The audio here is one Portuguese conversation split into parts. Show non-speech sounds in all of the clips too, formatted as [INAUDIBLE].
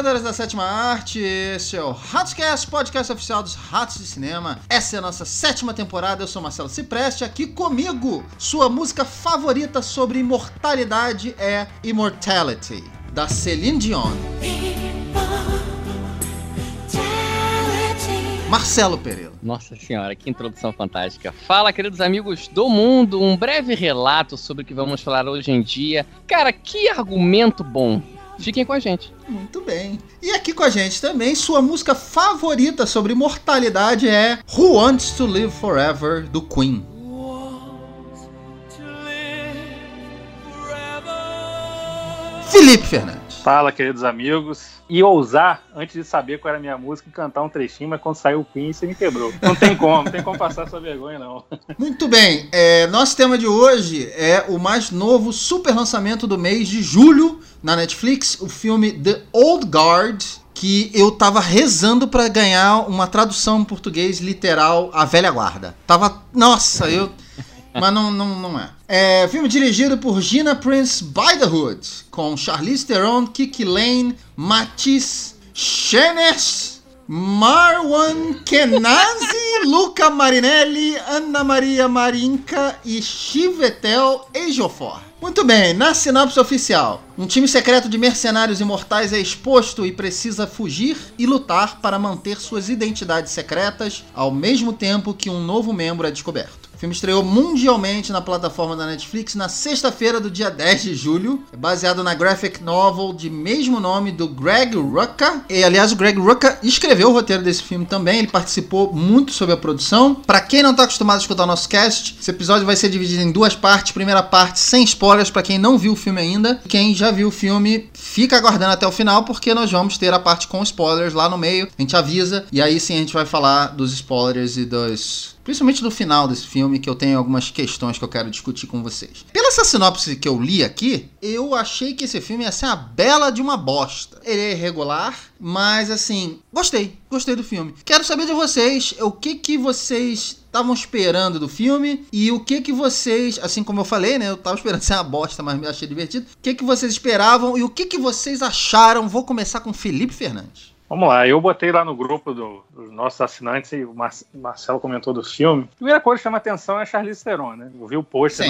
roedores da sétima arte, esse é o Ratscast, podcast oficial dos Ratos de Cinema. Essa é a nossa sétima temporada, eu sou Marcelo Cipreste, aqui comigo. Sua música favorita sobre imortalidade é Immortality, da Celine Dion. Marcelo Pereira. Nossa senhora, que introdução fantástica. Fala, queridos amigos do mundo, um breve relato sobre o que vamos falar hoje em dia. Cara, que argumento bom. Fiquem com a gente. Muito bem. E aqui com a gente também, sua música favorita sobre imortalidade é Who Wants to Live Forever, do Queen. Felipe Fernandes. Fala, queridos amigos. E ousar, antes de saber qual era a minha música, cantar um trechinho, mas quando saiu o Queen, você me quebrou. Não tem como, não tem como passar essa vergonha, não. [LAUGHS] Muito bem. É, nosso tema de hoje é o mais novo super lançamento do mês de julho na Netflix, o filme The Old Guard, que eu tava rezando para ganhar uma tradução em português literal A Velha Guarda. Tava, nossa, eu mas não, não, não é. É filme dirigido por Gina Prince Bythewood, com Charlize Theron, Kiki Lane, Matisse Shenes, Marwan Kenazi, [LAUGHS] Luca Marinelli, Ana Maria Marinka e Chivetel Ejiofor. Muito bem, na sinopse oficial, um time secreto de mercenários imortais é exposto e precisa fugir e lutar para manter suas identidades secretas ao mesmo tempo que um novo membro é descoberto. Filme estreou mundialmente na plataforma da Netflix na sexta-feira do dia 10 de julho. É baseado na graphic novel de mesmo nome do Greg Rucka. E aliás, o Greg Rucka escreveu o roteiro desse filme também. Ele participou muito sobre a produção. Para quem não está acostumado a escutar o nosso cast, esse episódio vai ser dividido em duas partes. Primeira parte sem spoilers para quem não viu o filme ainda. Quem já viu o filme, fica aguardando até o final porque nós vamos ter a parte com spoilers lá no meio. A gente avisa e aí sim a gente vai falar dos spoilers e dos Principalmente do final desse filme, que eu tenho algumas questões que eu quero discutir com vocês. Pela essa sinopse que eu li aqui, eu achei que esse filme ia ser a bela de uma bosta. Ele é irregular, mas assim, gostei, gostei do filme. Quero saber de vocês o que que vocês estavam esperando do filme e o que que vocês, assim como eu falei, né, eu tava esperando ser uma bosta, mas me achei divertido. O que que vocês esperavam e o que que vocês acharam? Vou começar com Felipe Fernandes. Vamos lá, eu botei lá no grupo do, dos nossos assinantes e o Mar Marcelo comentou do filme. A primeira coisa que chama atenção é a Charlize Theron, né? Eu vi o pôster,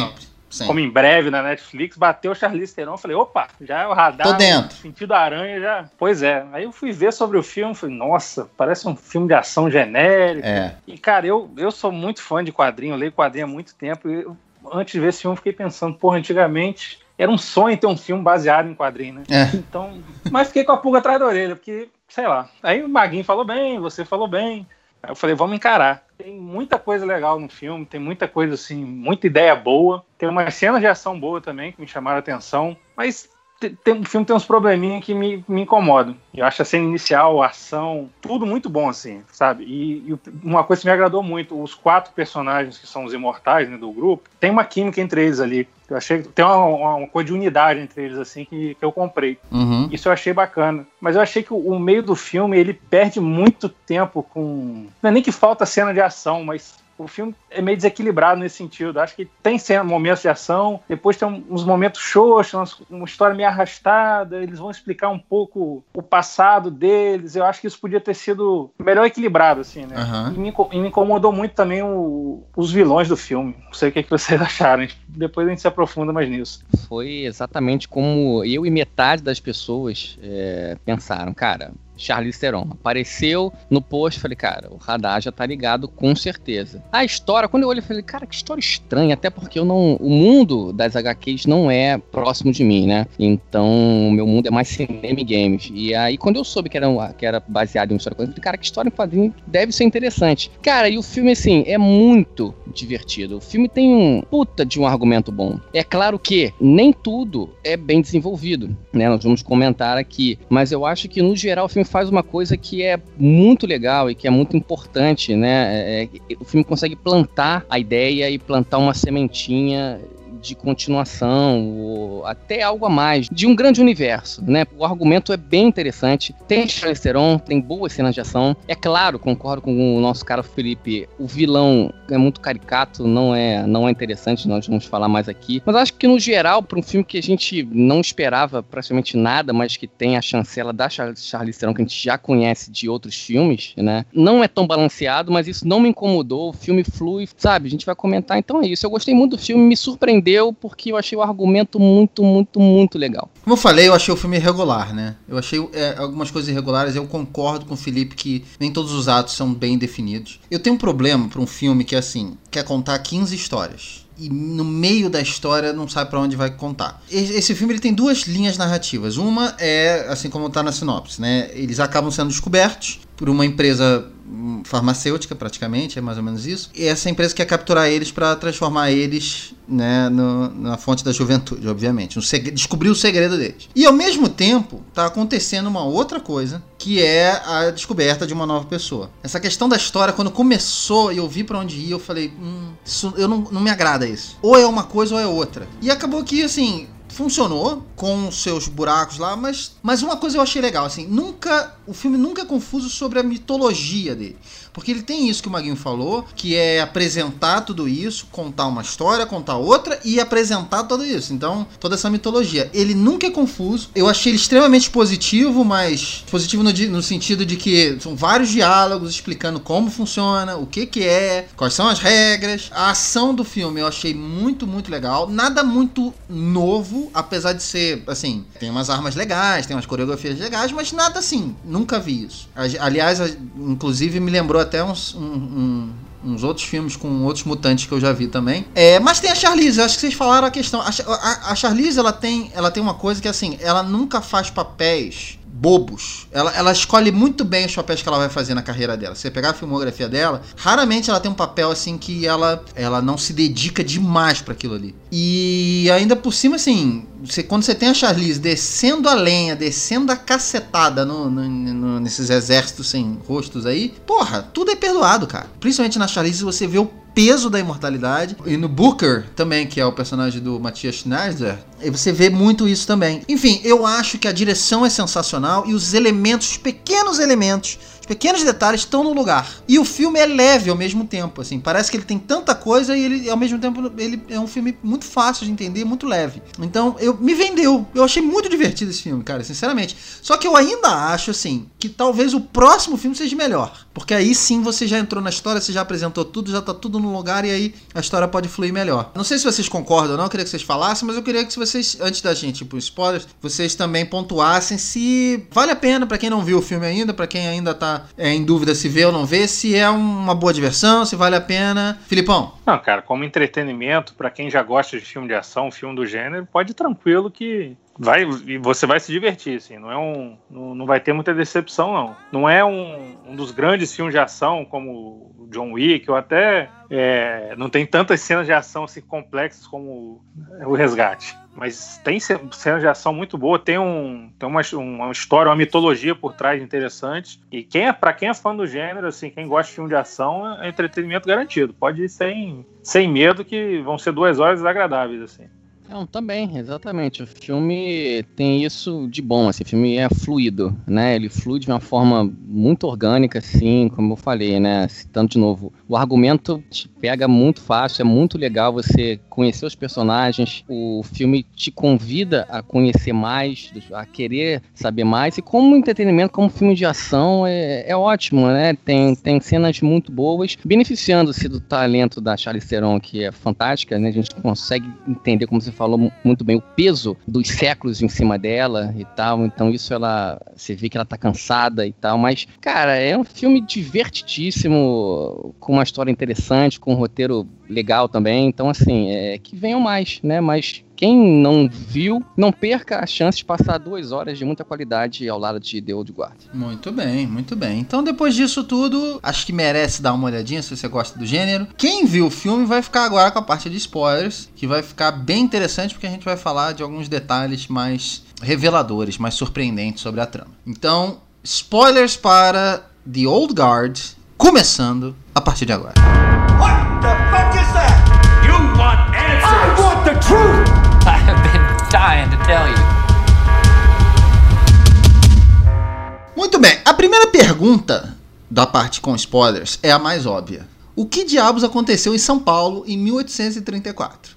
como em breve na Netflix, bateu Charlize Theron, falei, opa, já é o radar, Tô dentro. sentido aranha já. Pois é, aí eu fui ver sobre o filme, falei, nossa, parece um filme de ação genérico. É. E cara, eu, eu sou muito fã de quadrinho, eu leio quadrinho há muito tempo e eu, antes de ver esse filme fiquei pensando, porra, antigamente era um sonho ter um filme baseado em quadrinho, né? É. Então, mas fiquei com a pulga atrás da orelha, porque sei lá. Aí o Maguinho falou bem, você falou bem. Aí eu falei, vamos encarar. Tem muita coisa legal no filme, tem muita coisa assim, muita ideia boa. Tem umas cenas de ação boa também que me chamaram a atenção. Mas tem, o filme tem uns probleminhas que me, me incomodam. Eu acho a cena inicial, a ação, tudo muito bom, assim, sabe? E, e, uma coisa que me agradou muito, os quatro personagens que são os imortais né, do grupo, tem uma química entre eles ali. Eu achei que tem uma, uma, coisa de unidade entre eles, assim, que, que eu comprei. Uhum. Isso eu achei bacana. Mas eu achei que o, o, meio do filme, ele perde muito tempo com... Não é nem que falta cena de ação, mas o filme é meio desequilibrado nesse sentido. Acho que tem momentos de ação, depois tem uns momentos xoxos, uma história meio arrastada, eles vão explicar um pouco o passado deles. Eu acho que isso podia ter sido melhor equilibrado, assim, né? Uhum. E, me, e, me, incomodou muito também o, os vilões do filme. Não sei o que, é que vocês [LAUGHS] acharam. Depois a gente se aprofunda mais nisso. Foi exatamente como eu e metade das pessoas é, pensaram. Cara, Charlize Theron. Apareceu no post, falei, cara, o radar já tá ligado com certeza. A história, quando eu olhei, falei, cara, que história estranha, até porque eu não, o mundo das HQs não é próximo de mim, né? Então, meu mundo é mais cinema e games. E aí, quando eu soube que era, que era baseado em uma história, eu falei, cara, que história em quadrinho deve ser interessante. Cara, e o filme, assim, é muito divertido. O filme tem um puta de um argumento bom. É claro que nem tudo é bem desenvolvido, né? Nós vamos comentar aqui. Mas eu acho que, no geral, o filme faz uma coisa que é muito legal e que é muito importante, né? É, é, o filme consegue plantar a ideia e plantar uma sementinha de continuação, ou até algo a mais, de um grande universo, né? O argumento é bem interessante, tem Charlize Theron, tem boas cenas de ação. É claro, concordo com o nosso cara Felipe, o vilão é muito caricato, não é, não é interessante, nós vamos falar mais aqui. Mas acho que no geral, para um filme que a gente não esperava praticamente nada, mas que tem a chancela da Charlize Theron, que a gente já conhece de outros filmes, né? Não é tão balanceado, mas isso não me incomodou. O filme flui, sabe? A gente vai comentar. Então é isso. Eu gostei muito do filme, me surpreendeu porque eu achei o argumento muito, muito, muito legal. Como eu falei, eu achei o filme irregular, né? Eu achei é, algumas coisas irregulares. Eu concordo com o Felipe que nem todos os atos são bem definidos. Eu tenho um problema para um filme que assim, quer contar 15 histórias e no meio da história não sabe para onde vai contar. Esse filme ele tem duas linhas narrativas. Uma é, assim como está na sinopse, né? Eles acabam sendo descobertos por uma empresa farmacêutica, praticamente, é mais ou menos isso. E essa empresa quer capturar eles para transformar eles né, no, na fonte da juventude, obviamente. Um descobrir o segredo deles. E ao mesmo tempo, está acontecendo uma outra coisa, que é a descoberta de uma nova pessoa. Essa questão da história, quando começou e eu vi para onde ia, eu falei, hum, isso, eu não, não me agrada isso. Ou é uma coisa ou é outra. E acabou que, assim, funcionou com seus buracos lá, mas, mas uma coisa eu achei legal, assim, nunca o filme nunca é confuso sobre a mitologia dele. Porque ele tem isso que o Maguinho falou, que é apresentar tudo isso, contar uma história, contar outra e apresentar tudo isso. Então, toda essa mitologia. Ele nunca é confuso. Eu achei ele extremamente positivo, mas positivo no, no sentido de que são vários diálogos explicando como funciona, o que que é, quais são as regras. A ação do filme eu achei muito, muito legal. Nada muito novo, apesar de ser, assim, tem umas armas legais, tem umas coreografias legais, mas nada assim, nunca vi isso. Aliás, inclusive me lembrou até uns, um, um, uns outros filmes com outros mutantes que eu já vi também. É, mas tem a Charlize, acho que vocês falaram a questão. A, a, a Charlize, ela tem, ela tem uma coisa que assim, ela nunca faz papéis bobos. Ela, ela escolhe muito bem os papéis que ela vai fazer na carreira dela. Se você pegar a filmografia dela, raramente ela tem um papel assim que ela, ela não se dedica demais para aquilo ali. E ainda por cima, assim, você, quando você tem a Charlize descendo a lenha, descendo a cacetada no, no, no, nesses exércitos sem rostos aí, porra, tudo é perdoado, cara. Principalmente na Charlize você vê o peso da imortalidade. E no Booker também, que é o personagem do Matthias Schneider, você vê muito isso também. Enfim, eu acho que a direção é sensacional e os elementos, os pequenos elementos pequenos detalhes estão no lugar. E o filme é leve ao mesmo tempo, assim. Parece que ele tem tanta coisa e ele, ao mesmo tempo, ele é um filme muito fácil de entender, muito leve. Então, eu me vendeu. Eu achei muito divertido esse filme, cara, sinceramente. Só que eu ainda acho, assim, que talvez o próximo filme seja melhor. Porque aí sim você já entrou na história, você já apresentou tudo, já tá tudo no lugar e aí a história pode fluir melhor. Não sei se vocês concordam ou não, eu queria que vocês falassem, mas eu queria que vocês, antes da gente ir pro spoilers, vocês também pontuassem se vale a pena para quem não viu o filme ainda, para quem ainda tá é, em dúvida se vê ou não vê, se é uma boa diversão, se vale a pena. Filipão? Não, cara, como entretenimento, para quem já gosta de filme de ação, filme do gênero, pode ir tranquilo que vai você vai se divertir, assim. Não é um, não, não vai ter muita decepção, não. Não é um, um dos grandes filmes de ação como John Wick ou até é, não tem tantas cenas de ação assim complexas como o Resgate. Mas tem cenas de ação muito boa, tem, um, tem uma, uma história, uma mitologia por trás interessante. E quem é, para quem é fã do gênero, assim, quem gosta de filme de ação, é entretenimento garantido. Pode ir sem, sem medo que vão ser duas horas agradáveis, assim. Não, também, exatamente. O filme tem isso de bom, assim, o filme é fluido, né? Ele flui de uma forma muito orgânica, assim, como eu falei, né? Citando de novo, o argumento te pega muito fácil, é muito legal você conhecer os personagens, o filme te convida a conhecer mais, a querer saber mais, e como entretenimento, como filme de ação, é, é ótimo, né? Tem, tem cenas muito boas, beneficiando-se do talento da Charlize Theron, que é fantástica, né? A gente consegue entender como você falou muito bem, o peso dos séculos em cima dela e tal. Então isso ela. Você vê que ela tá cansada e tal. Mas, cara, é um filme divertidíssimo, com uma história interessante, com um roteiro legal também. Então, assim, é que venham mais, né? Mas quem não viu, não perca a chance de passar duas horas de muita qualidade ao lado de The Old Guard. Muito bem, muito bem. Então, depois disso tudo, acho que merece dar uma olhadinha se você gosta do gênero. Quem viu o filme vai ficar agora com a parte de spoilers, que vai ficar bem interessante porque a gente vai falar de alguns detalhes mais reveladores, mais surpreendentes sobre a trama. Então, spoilers para The Old Guard, começando a partir de agora. What the fuck is that? Want the truth? I have been dying to tell you. Muito bem, a primeira pergunta da parte com spoilers é a mais óbvia. O que diabos aconteceu em São Paulo em 1834?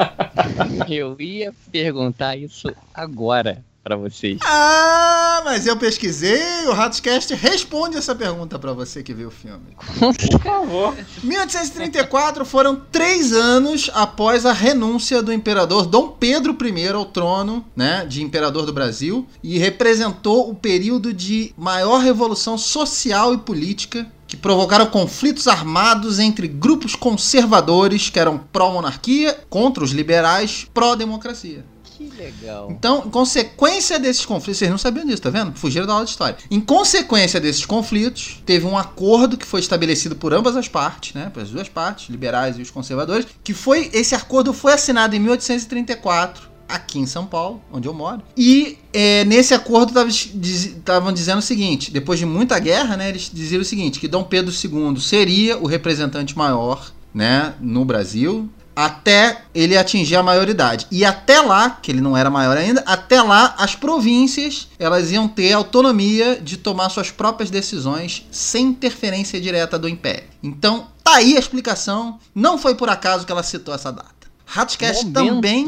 [LAUGHS] Eu ia perguntar isso agora para vocês. Ah, mas eu pesquisei, o Ratoscast responde essa pergunta para você que viu o filme. Por favor. 1834 foram três anos após a renúncia do imperador Dom Pedro I ao trono, né, de imperador do Brasil, e representou o período de maior revolução social e política que provocaram conflitos armados entre grupos conservadores que eram pró-monarquia contra os liberais pró-democracia. Que legal. Então, em consequência desses conflitos, vocês não sabiam disso, tá vendo? Fugiram da aula de história. Em consequência desses conflitos, teve um acordo que foi estabelecido por ambas as partes, né? Pelas duas partes, liberais e os conservadores, que foi esse acordo foi assinado em 1834 aqui em São Paulo, onde eu moro. E é, nesse acordo estavam dizendo o seguinte: depois de muita guerra, né, eles diziam o seguinte: que Dom Pedro II seria o representante maior né, no Brasil. Até ele atingir a maioridade. E até lá, que ele não era maior ainda, até lá as províncias elas iam ter autonomia de tomar suas próprias decisões sem interferência direta do Império. Então, tá aí a explicação. Não foi por acaso que ela citou essa data. Ratcast também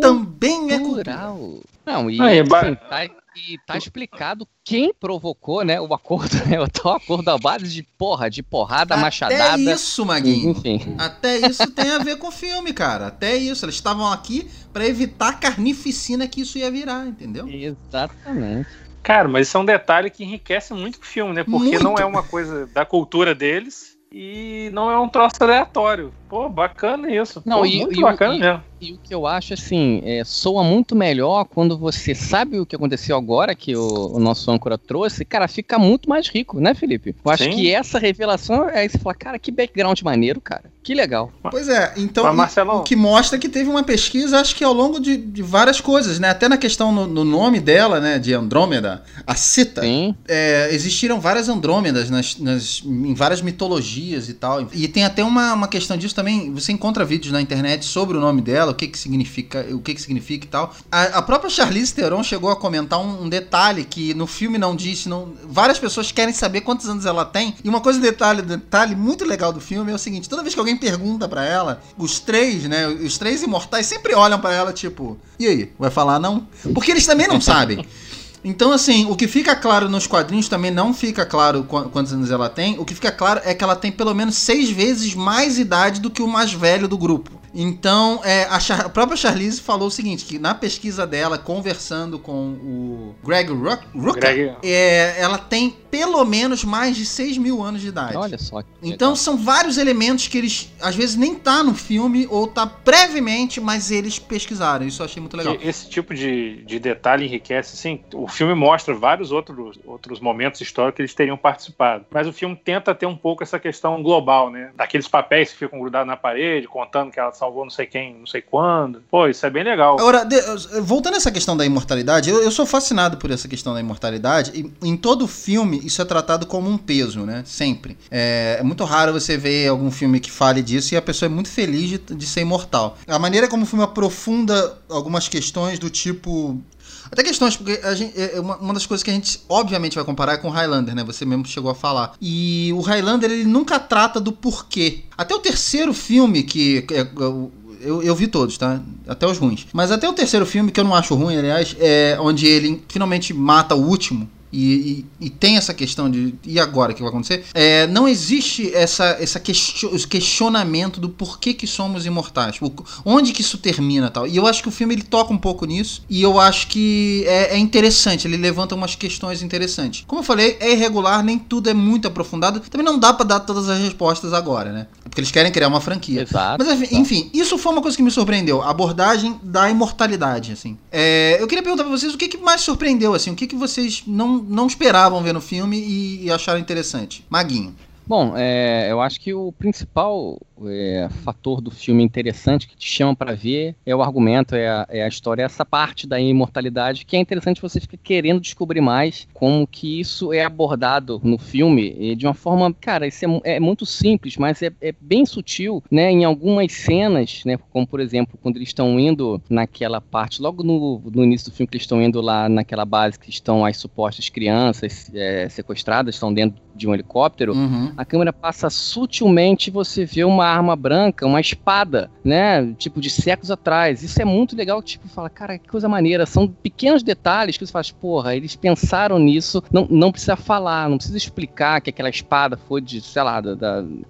também é cultural. Não, e, Aí, assim, tá, e tá explicado quem provocou, né, o acordo, [LAUGHS] né, o acordo à base de porra, de porrada, Até machadada. Até isso, Maguinho. Enfim. Até isso tem a ver com o filme, cara. Até isso. Eles estavam aqui para evitar a carnificina que isso ia virar, entendeu? Exatamente. Cara, mas isso é um detalhe que enriquece muito o filme, né? Porque muito. não é uma coisa da cultura deles e não é um troço aleatório. Pô, bacana isso. Não, Pô, e, muito e, bacana e, mesmo. E o que eu acho, assim, é, soa muito melhor quando você sabe o que aconteceu agora, que o, o nosso âncora trouxe, cara, fica muito mais rico, né, Felipe? Eu acho Sim. que essa revelação é você falar, cara, que background maneiro, cara. Que legal. Pois é, então o que mostra que teve uma pesquisa, acho que ao longo de, de várias coisas, né? Até na questão no, no, nome dela, né, de Andrômeda, a Cita, é, existiram várias Andrômedas nas, nas, em várias mitologias e tal. E tem até uma, uma questão disso também, você encontra vídeos na internet sobre o nome dela, o que que significa, o que que significa e tal. A, a própria Charlize Theron chegou a comentar um, um, detalhe que no filme não disse, não, várias pessoas querem saber quantos anos ela tem. E uma coisa detalhe, detalhe muito legal do filme é o seguinte, toda vez que alguém pergunta para ela, os três, né, os três imortais sempre olham para ela tipo, e aí, vai falar não? Porque eles também não sabem. Então, assim, o que fica claro nos quadrinhos também não fica claro quantos anos ela tem. O que fica claro é que ela tem pelo menos seis vezes mais idade do que o mais velho do grupo. Então, é, a, Char a, própria Charlize falou o seguinte, que na pesquisa dela, conversando com o Greg Rucka, É, ela tem pelo menos mais de 6 mil anos de idade. Olha só. Então legal. são vários elementos que eles, às vezes, nem tá no filme ou tá brevemente, mas eles pesquisaram. Isso eu achei muito legal. Esse tipo de, de detalhe enriquece, assim, o filme mostra vários outros, outros momentos históricos que eles teriam participado. Mas o filme tenta ter um pouco essa questão global, né? Daqueles papéis que ficam grudados na parede, contando que ela salvou não sei quem, não sei quando. Pô, isso é bem legal. Agora, de, voltando a essa questão da imortalidade, eu, eu, sou fascinado por essa questão da imortalidade. E em todo filme, isso é tratado como um peso, né? Sempre. É, é muito raro você ver algum filme que fale disso e a pessoa é muito feliz de, de ser imortal. A maneira como o filme aprofunda algumas questões do tipo até questões, porque gente, é, é uma, das coisas que a gente obviamente vai comparar é com o Highlander, né? Você mesmo chegou a falar. E o Highlander, ele nunca trata do porquê. Até o terceiro filme, que, que é, eu, eu vi todos, tá? Até os ruins. Mas até o terceiro filme, que eu não acho ruim, aliás, é onde ele finalmente mata o último e, e, e, tem essa questão de e agora o que vai acontecer? É, não existe essa, essa question, questionamento do porquê que somos imortais, o, onde que isso termina tal. E eu acho que o filme ele toca um pouco nisso e eu acho que é, é, interessante, ele levanta umas questões interessantes. Como eu falei, é irregular, nem tudo é muito aprofundado, também não dá para dar todas as respostas agora, né? Porque eles querem criar uma franquia. Exato. Mas enfim, enfim, isso foi uma coisa que me surpreendeu, a abordagem da imortalidade, assim. É, eu queria perguntar pra vocês o que, que mais surpreendeu, assim, o que, que vocês não não esperavam ver no filme e, e acharam interessante. Maguinho. Bom, é, eu acho que o principal é, fator do filme interessante que te chama para ver é o argumento, é a, é a história, essa parte da imortalidade que é interessante você ficar querendo descobrir mais como que isso é abordado no filme de uma forma, cara, isso é, é muito simples, mas é, é, bem sutil, né? Em algumas cenas, né? Como por exemplo, quando eles estão indo naquela parte, logo no, no início do filme que eles estão indo lá naquela base que estão as supostas crianças é, sequestradas, estão dentro de um helicóptero, uhum. a câmera passa sutilmente você vê uma arma branca, uma espada, né? Tipo, de séculos atrás. Isso é muito legal, tipo, fala, cara, que coisa maneira. São pequenos detalhes que você faz, porra, eles pensaram nisso, não, não precisa falar, não precisa explicar que aquela espada foi de, sei lá, da,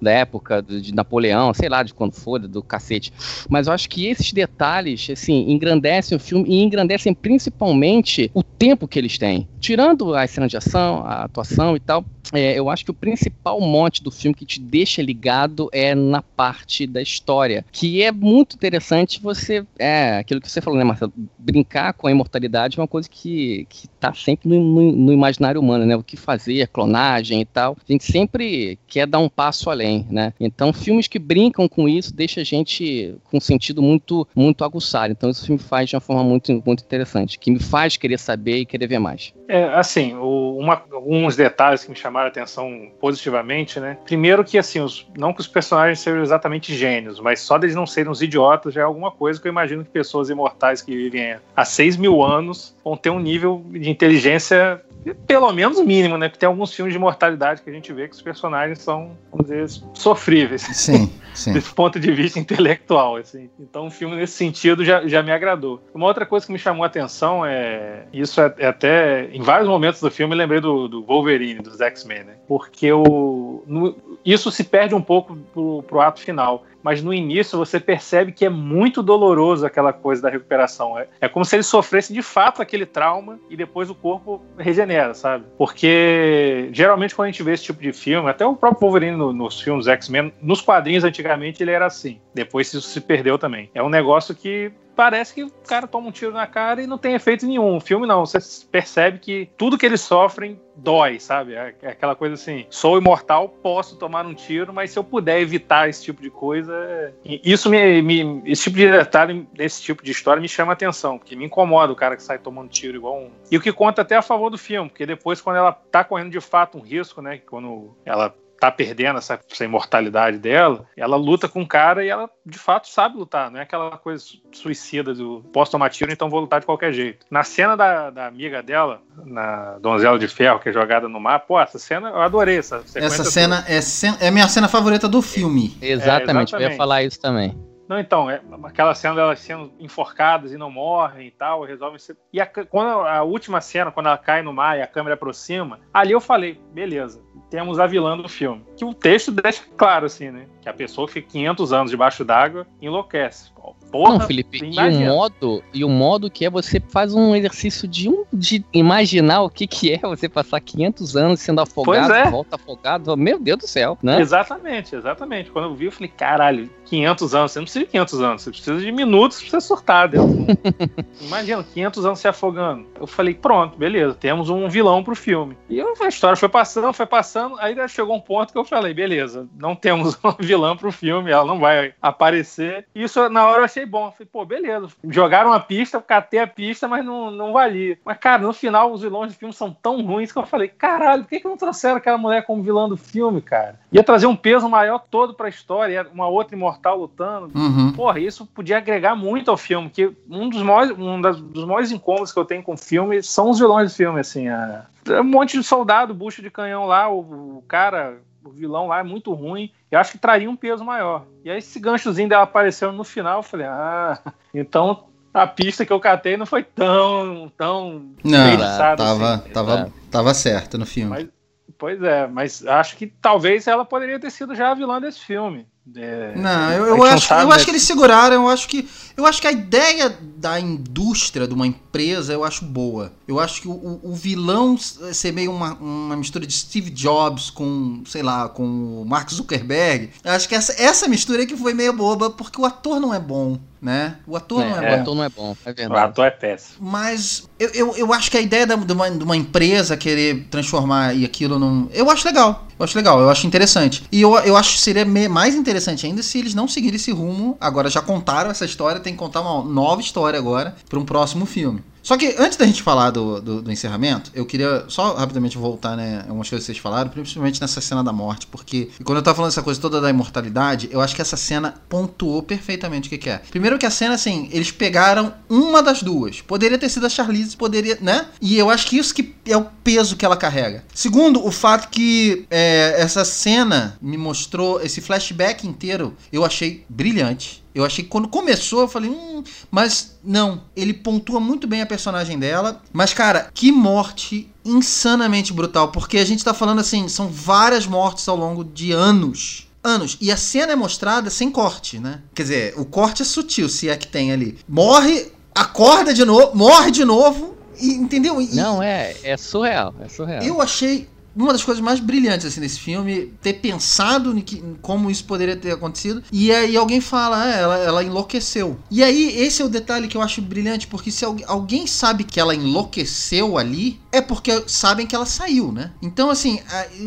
da, época de Napoleão, sei lá de quando for, do cacete. Mas eu acho que esses detalhes, assim, engrandecem o filme e engrandecem principalmente o tempo que eles têm. Tirando a cena de ação, a atuação e tal, é, eu acho que o principal monte do filme que te deixa ligado é na parte da história, que é muito interessante você, é, aquilo que você falou, né, Marcelo, brincar com a imortalidade é uma coisa que, que tá sempre no, no, no imaginário humano, né, o que fazer, clonagem e tal, a gente sempre quer dar um passo além, né, então filmes que brincam com isso deixa a gente com um sentido muito, muito aguçado, então esse filme faz de uma forma muito, muito interessante, que me faz querer saber e querer ver mais. É, assim, o, uma, alguns detalhes que me chamaram a atenção positivamente, né? Primeiro que, assim, os, não que os personagens sejam exatamente gênios, mas só deles não serem uns idiotas já é alguma coisa que eu imagino que pessoas imortais que vivem há 6 mil anos vão ter um nível de inteligência pelo menos mínimo, né? Porque tem alguns filmes de mortalidade que a gente vê que os personagens são, vamos dizer, sofríveis. Sim, [LAUGHS] sim. Desse ponto de vista intelectual, assim. Então, um filme nesse sentido já, já me agradou. Uma outra coisa que me chamou a atenção é. Isso é, é até. Em vários momentos do filme, lembrei do, do Wolverine, dos X-Men, né? Porque o, no, isso se perde um pouco pro, pro ato final mas no início você percebe que é muito doloroso aquela coisa da recuperação. É, é como se ele sofresse de fato aquele trauma e depois o corpo regenera, sabe? Porque geralmente quando a gente vê esse tipo de filme, até o próprio Wolverine no, nos filmes X-Men, nos quadrinhos antigamente ele era assim. Depois isso se perdeu também. É um negócio que parece que o cara toma um tiro na cara e não tem efeito nenhum. O filme não, você percebe que tudo que eles sofrem dói, sabe? É, é aquela coisa assim, sou imortal, posso tomar um tiro, mas se eu puder evitar esse tipo de coisa, isso me, me esse tipo de detalhe, esse tipo de história me chama atenção, porque me incomoda o cara que sai tomando tiro igual um. E o que conta até a favor do filme, porque depois quando ela tá correndo de fato um risco, né, quando ela tá perdendo essa, essa, imortalidade dela, ela luta com o cara e ela de fato sabe lutar, não é aquela coisa suicida do posso tomar tiro, então vou lutar de qualquer jeito. Na cena da, da amiga dela, na Donzela de Ferro, que é jogada no mar, pô, essa cena eu adorei. Essa, essa cena é, é minha cena favorita do filme. É, exatamente, é, exatamente. eu ia falar isso também. Não, então, é aquela cena delas sendo enforcadas e não morrem e tal, resolvem ser. E a, quando a última cena, quando ela cai no mar e a câmera aproxima, ali eu falei, beleza, temos a vilã do filme. Que o texto deixa claro, assim, né? Que a pessoa fica 500 anos debaixo d'água enlouquece. Porra, não, Felipe, e o modo, e o modo que é você faz um exercício de, um, de imaginar o que, que é você passar 500 anos sendo afogado, é. volta afogado, meu Deus do céu, né? Exatamente, exatamente. Quando eu vi, eu falei, caralho, 500 anos, você não precisa de 500 anos, você precisa de minutos pra você surtar dentro. [LAUGHS] Imagina, 500 anos se afogando. Eu falei, pronto, beleza, temos um vilão pro filme. E a história foi passando, foi passando, aí chegou um ponto que eu falei, beleza, não temos [LAUGHS] uma vilã pro filme, ela não vai aparecer. Isso, na hora, eu achei bom. Eu falei, pô, beleza. Jogaram a pista, catei a pista, mas não, não valia. Mas, cara, no final, os vilões do filme são tão ruins que eu falei, caralho, por que, que não trouxeram aquela mulher como vilã do filme, cara? Ia trazer um peso maior todo pra história, uma outra imortal lutando. Uhum. Porra, isso podia agregar muito ao filme, que um dos maiores, um das, dos maiores incômodos que eu tenho com o filme são os vilões do filme, assim. A, um monte de soldado, bucho de canhão lá, o, o cara o vilão lá é muito ruim. Eu acho que traria um peso maior. E aí esse ganchozinho dela apareceu no final, eu falei, ah, [LAUGHS] então a pista que eu catei não foi tão, tão não, tava, assim. tava, é. tava certo no filme. Mas, pois é, mas acho que talvez ela poderia ter sido já a vilã desse filme. É, não, eu, eu acho, eu acho que eles seguraram, eu acho que. Eu acho que a ideia da indústria de uma empresa eu acho boa. Eu acho que o, o vilão ser meio uma, uma mistura de Steve Jobs com, sei lá, com o Mark Zuckerberg. Eu acho que essa, essa mistura é que foi meio boba, porque o ator não é bom. Né? O ator É, não é, o bom. ator não é bom, é O verdade. ator é péssimo. Mas eu, eu, eu acho que a ideia da- de uma, de uma empresa querer transformar e aquilo num. Eu acho legal. Eu acho legal, eu acho interessante. E eu, eu acho que seria me- mais interessante ainda se eles não seguirem esse rumo. Agora já contaram essa história, tem que contar uma nova história agora para um próximo filme. Só que antes da gente falar do, do, do encerramento, eu queria só rapidamente voltar, né, algumas coisas que vocês falaram, principalmente nessa cena da morte, porque quando eu tava falando essa coisa toda da imortalidade, eu acho que essa cena pontuou perfeitamente o que, que é. Primeiro que a cena, assim, eles pegaram uma das duas. Poderia ter sido a Charlize, poderia, né? E eu acho que isso que é o peso que ela carrega. Segundo, o fato que é, essa cena me mostrou, esse flashback inteiro, eu achei brilhante. Eu achei que quando começou, eu falei, hum, mas não. Ele pontua muito bem a personagem dela. Mas, cara, que morte insanamente brutal. Porque a gente tá falando assim, são várias mortes ao longo de anos. Anos. E a cena é mostrada sem corte, né? Quer dizer, o corte é sutil, se é que tem ali. Morre, acorda de novo, morre de novo. E, entendeu? E- Não, é, é surreal, é surreal. eu achei uma das coisas mais brilhantes assim nesse filme ter pensado em, que- em como isso poderia ter acontecido e aí alguém fala ah, ela, ela enlouqueceu. E aí esse é o detalhe que eu acho brilhante porque se algu- alguém sabe que ela enlouqueceu ali é porque sabem que ela saiu né? Então assim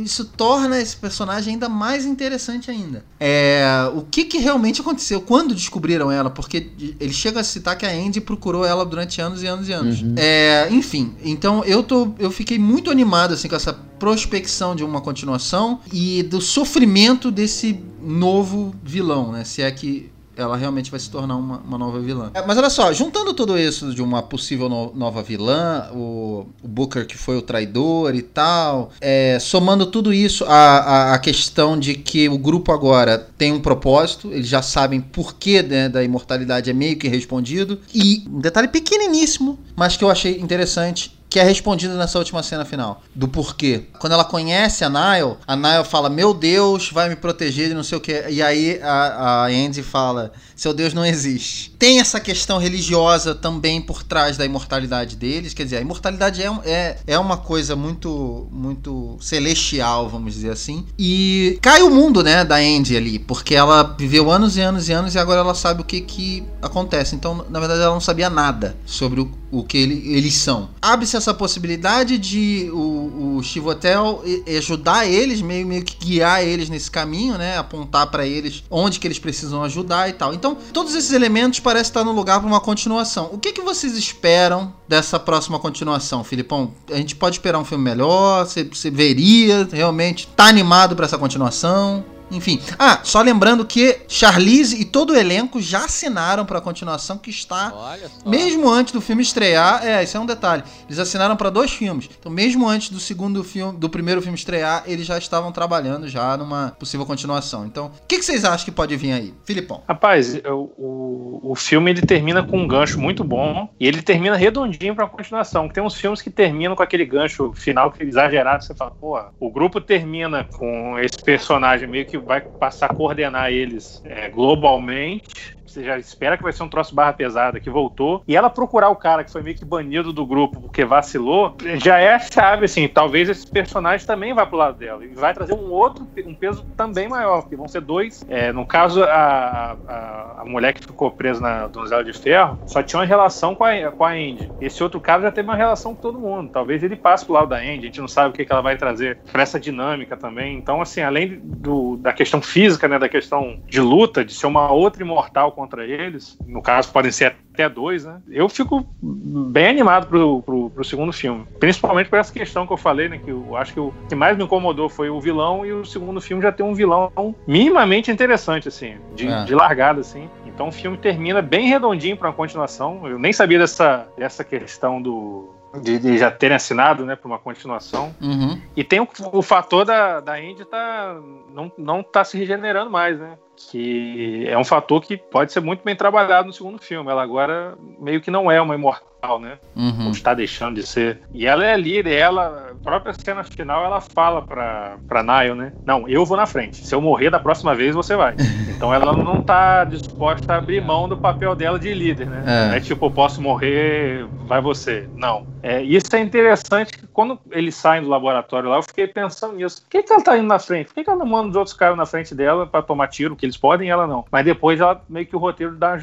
isso torna esse personagem ainda mais interessante ainda. É o que que realmente aconteceu? Quando descobriram ela? Porque ele chega a citar que a Andy procurou ela durante anos e anos e anos. Uhum. é, enfim, então eu tô, eu fiquei muito animado assim com essa prospecção de uma continuação e do sofrimento desse novo vilão, né? Se é que ela realmente vai se tornar uma, uma nova vilã. É, mas olha só, juntando tudo isso de uma possível no- nova vilã, o, o Booker que foi o traidor e tal, é, somando tudo isso a, a, a questão de que o grupo agora tem um propósito, eles já sabem por que né, da imortalidade é meio que respondido, e um detalhe pequeniníssimo, mas que eu achei interessante, que é respondido nessa última cena final. Do porquê. Quando ela conhece a Nile, a Nile fala: Meu Deus vai me proteger e não sei o que. E aí a, a Andy fala: Seu Deus não existe. Tem essa questão religiosa também por trás da imortalidade deles. Quer dizer, a imortalidade é, é, é uma coisa muito, muito celestial, vamos dizer assim. E cai o mundo, né, da Andy ali. Porque ela viveu anos e anos e anos e agora ela sabe o que, que acontece. Então, na verdade, ela não sabia nada sobre o, o que ele- eles são. Abre-se essa possibilidade de o, o Chivotel ajudar eles, meio, meio que guiar eles nesse caminho, né? Apontar pra eles onde que eles precisam ajudar e tal. Então, todos esses elementos parecem estar no lugar para uma continuação. O que, que vocês esperam dessa próxima continuação, Filipão? A gente pode esperar um filme melhor? Você, veria realmente? Tá animado pra essa continuação? Enfim. Ah, só lembrando que Charlize e todo o elenco já assinaram pra continuação que está Olha só. mesmo antes do filme estrear, é, isso é um detalhe. Eles assinaram para dois filmes. Então, mesmo antes do segundo filme, do primeiro filme estrear, eles já estavam trabalhando já numa possível continuação. Então, o que, que vocês acham que pode vir aí? Filipão. Rapaz, o, o filme ele termina com um gancho muito bom e ele termina redondinho pra continuação. Tem uns filmes que terminam com aquele gancho final que é exagerado. Você fala, pô, o grupo termina com esse personagem meio que vai passar a coordenar eles é, globalmente. Você já espera que vai ser um troço barra pesada que voltou. E ela procurar o cara que foi meio que banido do grupo porque vacilou, já é a chave, assim. Talvez esse personagem também vá pro lado dela. E vai trazer um outro, um peso também maior, porque vão ser dois. É, no caso, a, a, a mulher que ficou presa na donzela de ferro só tinha uma relação com a, com a Andy. Esse outro cara já teve uma relação com todo mundo. Talvez ele passe pro lado da Andy. A gente não sabe o que, que ela vai trazer pra essa dinâmica também. Então, assim, além do, da questão física, né, da questão de luta, de ser uma outra imortal contra eles, no caso podem ser até dois, né? Eu fico bem animado pro, pro, pro segundo filme. Principalmente por essa questão que eu falei, né? Que eu acho que o que mais me incomodou foi o vilão, e o segundo filme já tem um vilão minimamente interessante, assim, de, É. de largada, assim. Então o filme termina bem redondinho pra uma continuação. Eu nem sabia dessa, dessa questão do. De, de já terem assinado, né, para uma continuação. Uhum. E tem o, o fator da, da Indy tá, não, não tá se regenerando mais, né? Que é um fator que pode ser muito bem trabalhado no segundo filme. Ela agora meio que não é uma imortal, né? Uhum. Ou está deixando de ser. E ela é líder, ela própria cena final ela fala pra, pra Nile, né? Não, eu vou na frente. Se eu morrer da próxima vez, você vai. [LAUGHS] Então ela não tá disposta a abrir mão do papel dela de líder, né? É. É tipo, eu posso morrer, vai você. Não. É, isso é interessante que quando eles saem do laboratório lá, eu fiquei pensando nisso. Por que, que ela tá indo na frente? Por que, que ela não manda os outros caras na frente dela pra tomar tiro? Que eles podem e ela não. Mas depois ela meio que o roteiro dá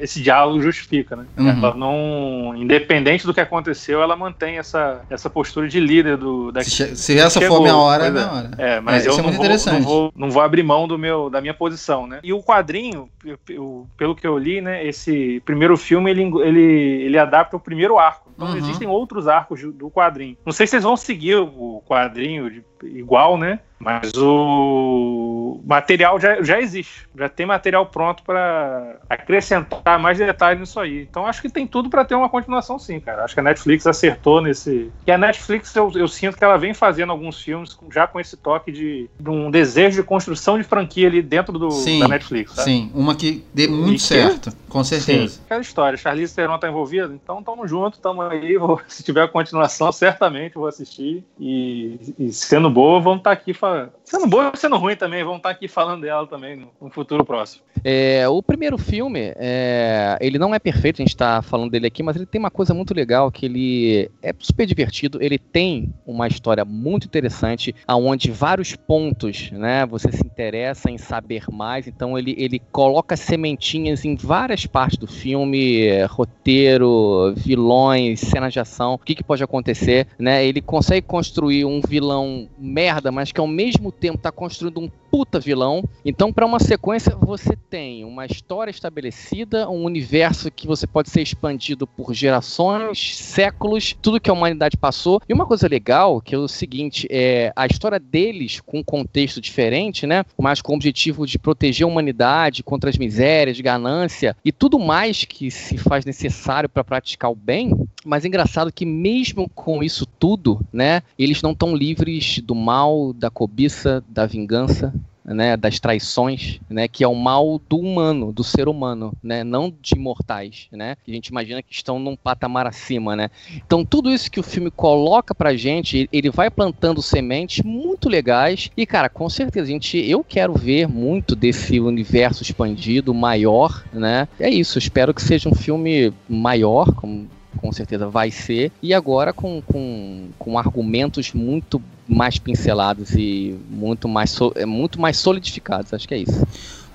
esse diálogo justifica, né? Uhum. Ela não. Independente do que aconteceu, ela mantém essa, essa postura de líder do, da Se, se essa for Chegou, a minha hora, é pois é. minha hora. é, mas É, eu é não, muito vou, não, vou, não vou abrir mão do meu, da minha posição, né? E o quadrinho, eu- eu- pelo que eu li, né, esse primeiro filme, ele, ele, ele adapta o primeiro arco. Então Uhum. existem outros arcos do- do quadrinho. Não sei se vocês vão seguir o quadrinho de- igual, né? Mas o material já, já existe. Já tem material pronto para acrescentar mais detalhes nisso aí. Então acho que tem tudo para ter uma continuação sim, cara. Acho que a Netflix acertou nesse. E a Netflix eu, eu sinto que ela vem fazendo alguns filmes já com esse toque de, de um desejo de construção de franquia ali dentro do, Sim, da Netflix. Sabe? Sim, uma que dê muito que? certo, com certeza. Sim, aquela história. Charlize Theron tá envolvida, então tamo junto, tamo aí. vou- [LAUGHS] se tiver continuação, certamente vou assistir. E, e sendo boa, vamos estar aqui falando fã Sendo boa e sendo ruim também, vamos estar aqui falando dela também no, futuro próximo. É, o primeiro filme, é, ele não é perfeito, a gente tá falando dele aqui, mas ele tem uma coisa muito legal, que ele é super divertido, ele tem uma história muito interessante, aonde vários pontos, né, você se interessa em saber mais, então ele, ele coloca sementinhas em várias partes do filme, roteiro, vilões, cenas de ação, o que, que pode acontecer, né, ele consegue construir um vilão merda, mas que ao mesmo tempo tá construindo um puta vilão, então, para uma sequência, você tem uma história estabelecida, um universo que você pode ser expandido por gerações, séculos, tudo que a humanidade passou. E uma coisa legal, que é o seguinte, é a história deles com um contexto diferente, né? Mas com o objetivo de proteger a humanidade contra as misérias, ganância e tudo mais que se faz necessário para praticar o bem. Mas é engraçado que mesmo com isso tudo, né, eles não estão livres do mal, da cobiça, da vingança, né, das traições, né, que é o mal do humano, do ser humano, né, não de imortais, né, que a gente imagina que estão num patamar acima, né. Então tudo isso que o filme coloca pra gente, ele vai plantando sementes muito legais e cara, com certeza gente, eu quero ver muito desse universo expandido, maior, né. É isso, espero que seja um filme maior, como com certeza vai ser, e agora com, com, com argumentos muito mais pincelados e muito mais, é, muito mais solidificados, acho que é isso.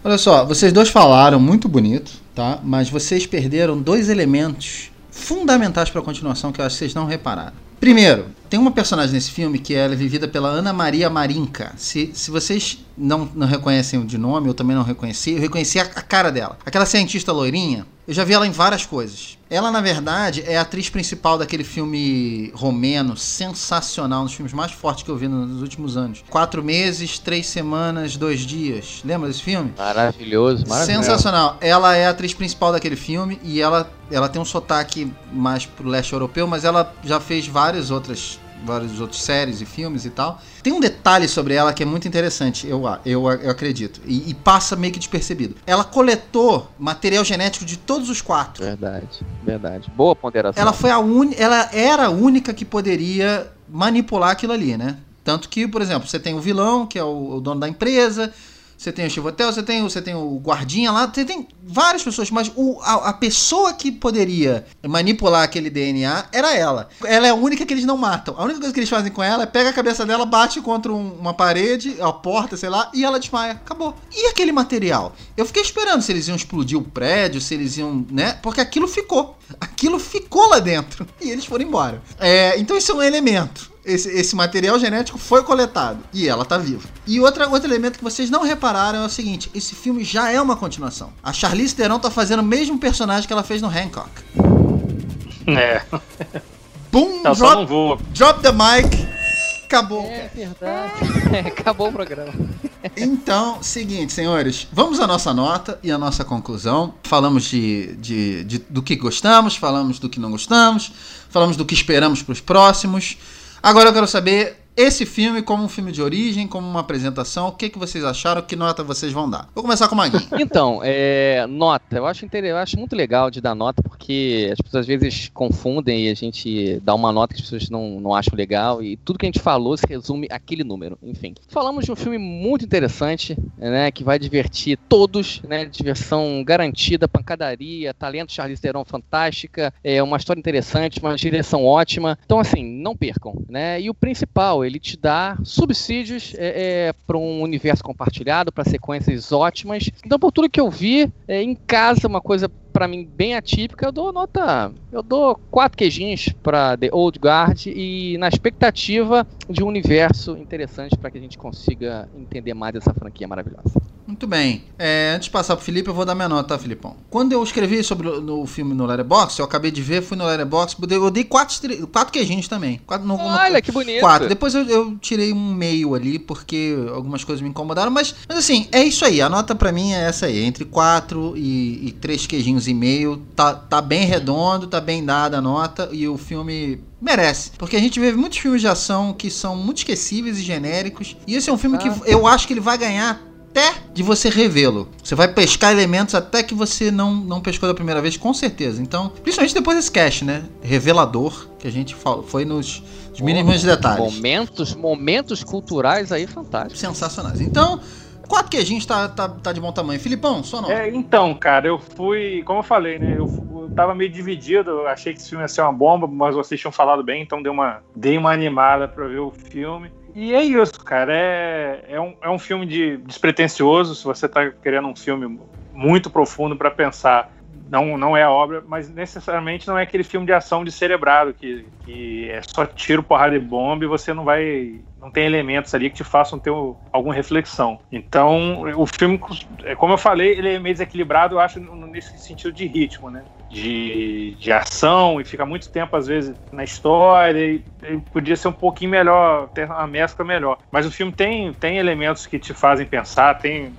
Olha só, vocês dois falaram muito bonito, tá? Mas vocês perderam dois elementos fundamentais para a continuação que eu acho que vocês não repararam. Primeiro, tem uma personagem nesse filme que ela é vivida pela Ana Maria Marinka. Se, se vocês não, não reconhecem de nome, eu também não reconheci, eu reconheci a, a cara dela. Aquela cientista loirinha, eu já vi ela em várias coisas. Ela, na verdade, é a atriz principal daquele filme romeno, sensacional, um dos filmes mais fortes que eu vi nos últimos anos. Quatro meses, três semanas, dois dias. Lembra desse filme? Maravilhoso, maravilhoso. Sensacional. Ela é a atriz principal daquele filme e ela, ela tem um sotaque mais pro leste europeu, mas ela já fez várias outras várias outras séries e filmes e tal. Tem um detalhe sobre ela que é muito interessante, eu, eu, eu acredito, e, e passa meio que despercebido. Ela coletou material genético de todos os quatro. Verdade, verdade. Boa ponderação. Ela foi a única, ela era a única que poderia manipular aquilo ali, né? Tanto que, por exemplo, você tem o vilão, que é o, o dono da empresa, você tem o Chivotel, você tem, você tem o guardinha lá, você tem várias pessoas, mas o, a, a pessoa que poderia manipular aquele DNA era ela. Ela é a única que eles não matam. A única coisa que eles fazem com ela é pega a cabeça dela, bate contra um- uma parede, a porta, sei lá, e ela desmaia. Acabou. E aquele material? Eu fiquei esperando se eles iam explodir o prédio, se eles iam, né? Porque aquilo ficou. Aquilo ficou lá dentro. E eles foram embora. É, então isso é um elemento. Esse, esse material genético foi coletado e ela tá viva. E outra, outro elemento que vocês não repararam é o seguinte: esse filme já é uma continuação. A Charlize Theron tá fazendo o mesmo personagem que ela fez no Hancock. É, Boom! ela só Drop, não voa. drop the mic! Acabou. É verdade. [LAUGHS] Acabou o programa. Então, seguinte, senhores, vamos à nossa nota e à nossa conclusão. Falamos de, de, de- do que gostamos, falamos do que não gostamos, falamos do que esperamos para os próximos. Agora eu quero saber, esse filme como um filme de origem, como uma apresentação, o que, que vocês acharam? Que nota vocês vão dar? Vou começar com o Maguinho. [LAUGHS] Então, é, nota. Eu acho, eu acho muito legal de dar nota, porque as pessoas às vezes confundem e a gente dá uma nota que as pessoas não, não acham legal, e tudo que a gente falou se resume àquele número. Enfim. Falamos de um filme muito interessante, né? Que vai divertir todos, né? Diversão garantida, pancadaria, talento Charlize Theron fantástica, é uma história interessante, uma direção ótima. Então, assim, não percam, né? E o principal, ele te dá subsídios é, é, para um universo compartilhado, para sequências ótimas. Então, por tudo que eu vi, é, em casa, uma coisa para mim bem atípica, eu dou nota. Eu dou quatro queijinhos para The Old Guard e na expectativa de um universo interessante para que a gente consiga entender mais essa franquia maravilhosa. Muito bem. É, antes de passar pro Felipe, eu vou dar minha nota, tá, Filipão? Quando eu escrevi sobre o no filme no Letterboxd, eu acabei de ver, fui no Letterboxd, eu dei quatro, quatro queijinhos também. Quatro, no, Olha, no, que bonito. Quatro. Depois eu, eu, tirei um meio ali, porque algumas coisas me incomodaram, mas, mas assim, é isso aí. A nota para mim é essa aí, entre quatro e, e três queijinhos e meio. Tá, tá bem redondo, tá bem dada a nota, e o filme merece. Porque a gente vê muitos filmes de ação que são muito esquecíveis e genéricos. E esse é um filme ah. que eu acho que ele vai ganhar até de você revê-lo. Você vai pescar elementos até que você não, não pescou da primeira vez, com certeza. Então, principalmente depois desse cast, né? Revelador, que a gente falou, foi nos, nos mínimos detalhes. Momentos, momentos culturais aí fantásticos. Sensacionais. Então, quatro queijinhos tá, tá, tá de bom tamanho. Filipão, só não. É, então, cara, eu fui, como eu falei, né? Eu, eu tava meio dividido, eu achei que esse filme ia ser uma bomba, mas vocês tinham falado bem, então dei uma, dei uma animada pra ver o filme. E é isso, cara. É, é, um, é um filme de despretensioso. Se você tá querendo um filme muito profundo para pensar, não, não é a obra, mas necessariamente não é aquele filme de ação de cerebrado que, que é só tiro, porrada e bomba e você não vai. Não tem elementos ali que te façam ter alguma reflexão. Então, o filme, é, como eu falei, ele é meio desequilibrado, eu acho, nesse sentido de ritmo, né? de, de ação e fica muito tempo, às vezes, na história. E, e podia ser um pouquinho melhor, ter uma mescla melhor. Mas o filme tem, tem elementos que te fazem pensar, tem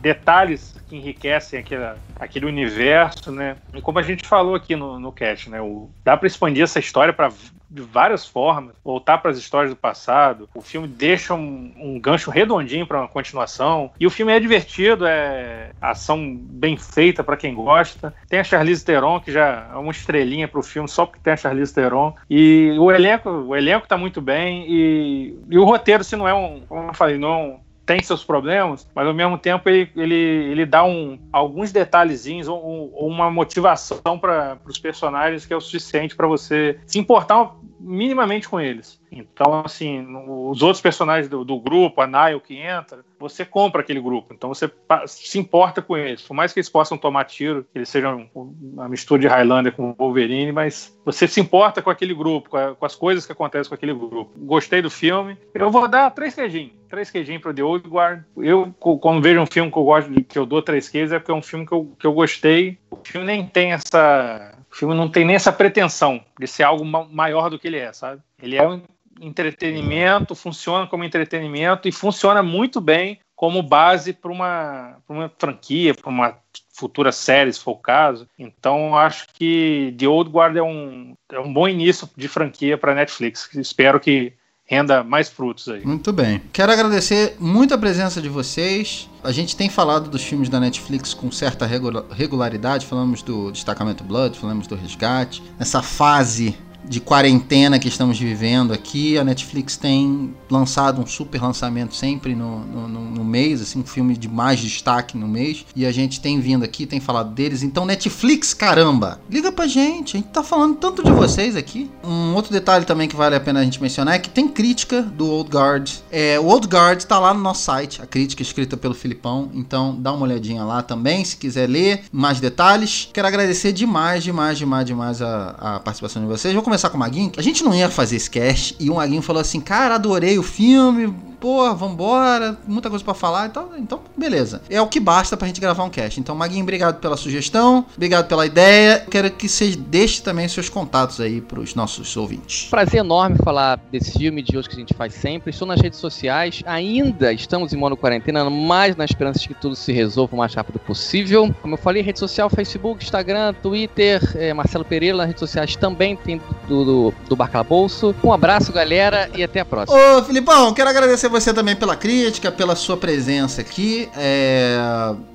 detalhes que enriquecem aquele, aquele universo, né? E como a gente falou aqui no, no cast, né? O, dá para expandir essa história para de várias formas, voltar para as histórias do passado. O filme deixa um, um gancho redondinho para uma continuação. E o filme é divertido, é ação bem feita para quem gosta. Tem a Charlize Theron, que já é uma estrelinha para o filme, só porque tem a Charlize Theron. E o elenco, o elenco tá muito bem. E, e o roteiro, se não é um, como eu falei, não é tem seus problemas, mas ao mesmo tempo ele, ele, ele dá um, alguns detalhezinhos ou, ou uma motivação para os personagens que é o suficiente para você se importar minimamente com eles. Então, assim, os outros personagens do, do, grupo, a Nile que entra, você compra aquele grupo. Então você se importa com eles. Por mais que eles possam tomar tiro, que eles sejam uma mistura de Highlander com Wolverine, mas você se importa com aquele grupo, com, a, com, as coisas que acontecem com aquele grupo. Gostei do filme. Eu vou dar três queijinhos. Três queijinhos para The Old Guard. Eu, quando vejo um filme que eu gosto, que eu dou três queijos, é porque é um filme que eu, que eu gostei. O filme nem tem essa o filme não tem nem essa pretensão de ser algo maior do que ele é, sabe? Ele é um entretenimento, funciona como entretenimento e funciona muito bem como base para uma, uma franquia, para uma futura série, se for o caso. Então, acho que The Old Guard é um, é um bom início de franquia para Netflix. Espero que renda mais frutos aí. Muito bem. Quero agradecer muito a presença de vocês. A gente tem falado dos filmes da Netflix com certa regularidade. Falamos do Destacamento Blood, falamos do Resgate. Nessa fase de quarentena que estamos vivendo aqui, a Netflix tem lançado um super lançamento sempre no, no, no, mês, assim, um filme de mais destaque no mês, e a gente tem vindo aqui, tem falado deles. Então, Netflix, caramba, liga pra gente, a gente tá falando tanto de vocês aqui. Um outro detalhe também que vale a pena a gente mencionar é que tem crítica do Old Guard. É, o Old Guard tá lá no nosso site, a crítica escrita pelo Filipão, então dá uma olhadinha lá também, se quiser ler mais detalhes. Quero agradecer demais, demais, demais, demais a, a participação de vocês. Vou começar com o Maguinho. A gente não ia fazer esse cast e o Maguinho falou assim: Cara, adorei o filme, pô, vambora, muita coisa pra falar, então, então beleza. É o que basta pra gente gravar um cast. Então, Maguinho, obrigado pela sugestão, obrigado pela ideia. Quero que você deixe também seus contatos aí pros nossos ouvintes. Prazer enorme falar desse filme de hoje que a gente faz sempre. Estou nas redes sociais, ainda estamos em mono quarentena, mas na esperança de que tudo se resolva o mais rápido possível. Como eu falei, rede social, Facebook, Instagram, Twitter, é, Marcelo Pereira, nas redes sociais também tem do, do, do Barcalabouço. Um abraço, galera, e até a próxima. Ô, Filipão, quero agradecer você também pela crítica, pela sua presença aqui. É,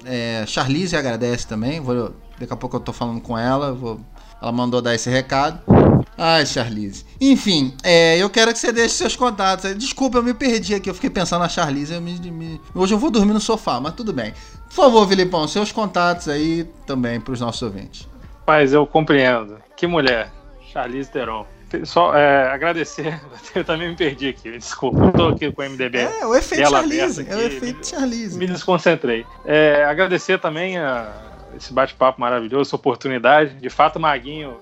é, Charlize agradece também. Vou, daqui a pouco eu tô falando com ela. Vou, ela mandou dar esse recado. Ai, Charlize. Enfim, é, eu quero que você deixe seus contatos. Desculpa, eu me perdi aqui. Eu fiquei pensando na Charlize. Eu me, me... Hoje eu vou dormir no sofá, mas tudo bem. Por favor, Filipão, seus contatos aí também para os nossos ouvintes. Paz, eu compreendo. Que mulher. Charlize Theron. Só é, agradecer, [LAUGHS] eu também me perdi aqui, desculpa, eu tô aqui com o MDB. É, o efeito Charlize, é o efeito Charlize. Me desconcentrei. É, agradecer também a esse bate-papo maravilhoso, essa oportunidade. De fato, Maguinho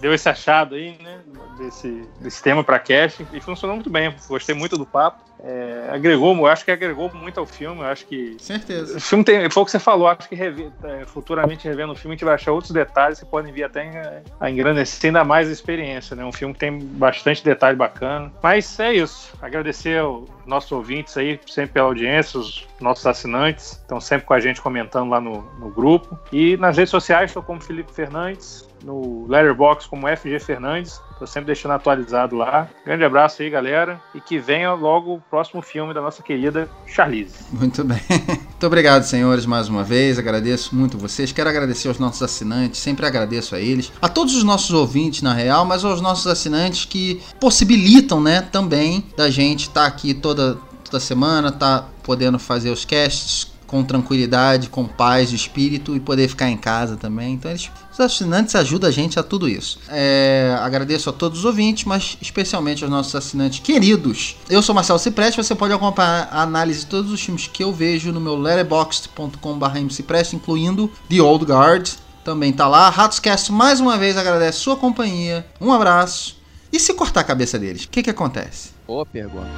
deu esse achado aí, né, desse, desse tema para casting e funcionou muito bem. Gostei muito do papo. É, agregou, eu acho que agregou muito ao filme. Eu acho que. Certeza. O filme tem. Foi o que você falou, acho que rever, é, futuramente revendo o filme, a gente vai achar outros detalhes que podem vir até a engrandecer ainda mais a experiência. Né? Um filme que tem bastante detalhe bacana. Mas é isso. Agradecer aos nossos ouvintes aí, sempre pela audiência, os nossos assinantes, estão sempre com a gente comentando lá no, no grupo. E nas redes sociais, estou como Felipe Fernandes, no Letterbox como FG Fernandes. Tô sempre deixando atualizado lá. Grande abraço aí, galera. E que venha logo o próximo filme da nossa querida Charlize. Muito bem. [LAUGHS] Muito obrigado, senhores, mais uma vez. Agradeço muito vocês. Quero agradecer aos nossos assinantes. Sempre agradeço a eles. A todos os nossos ouvintes, na real, mas aos nossos assinantes que possibilitam, né, também da gente estar tá aqui toda, toda semana, tá podendo fazer os casts com tranquilidade, com paz de espírito e poder ficar em casa também. Então eles, os assinantes ajudam a gente a tudo isso. É, agradeço a todos os ouvintes, mas especialmente aos nossos assinantes queridos. Eu sou Marcelo Cipreste, você pode acompanhar a análise de todos os filmes que eu vejo no meu letterboxd.com.br mcipreste, incluindo The Old Guard. Também tá lá. Ratoscast mais uma vez agradece sua companhia. Um abraço. E se cortar a cabeça deles, o que que acontece? Boa pergunta.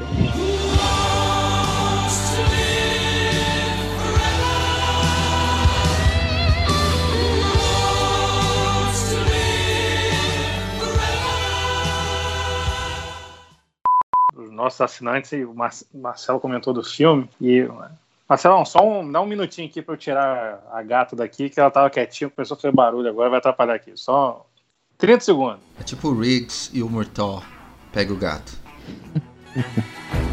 Nossos assinantes, e o Marcelo comentou do filme, e Marcelo, só um, dá um minutinho aqui para eu tirar a gata daqui, que ela tava quietinha, começou a fazer barulho agora, vai atrapalhar aqui. Só 30 segundos. É tipo o Riggs e o Murtaugh. Pega o gato. [LAUGHS]